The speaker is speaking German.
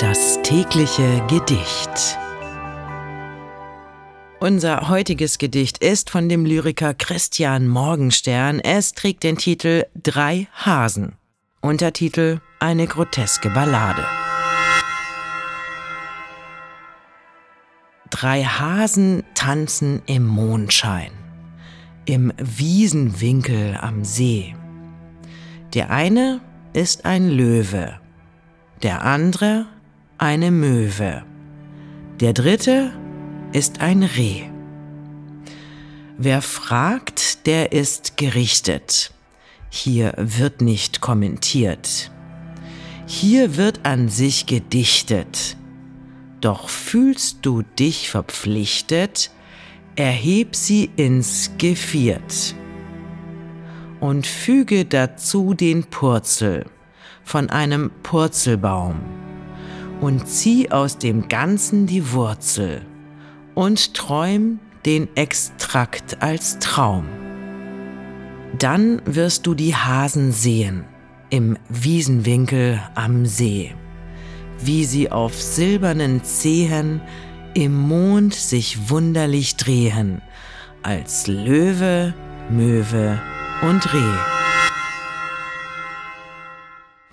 Das tägliche Gedicht. Unser heutiges Gedicht ist von dem Lyriker Christian Morgenstern. Es trägt den Titel Drei Hasen. Untertitel Eine groteske Ballade. Drei Hasen tanzen im Mondschein, im Wiesenwinkel am See. Der eine ist ein Löwe, der andere eine Möwe, der dritte ist ein Reh. Wer fragt, der ist gerichtet. Hier wird nicht kommentiert. Hier wird an sich gedichtet. Doch fühlst du dich verpflichtet, erheb sie ins Geviert und füge dazu den Purzel von einem Purzelbaum und zieh aus dem Ganzen die Wurzel und träum den Extrakt als Traum. Dann wirst du die Hasen sehen im Wiesenwinkel am See, wie sie auf silbernen Zehen im Mond sich wunderlich drehen, als Löwe, Möwe und Reh.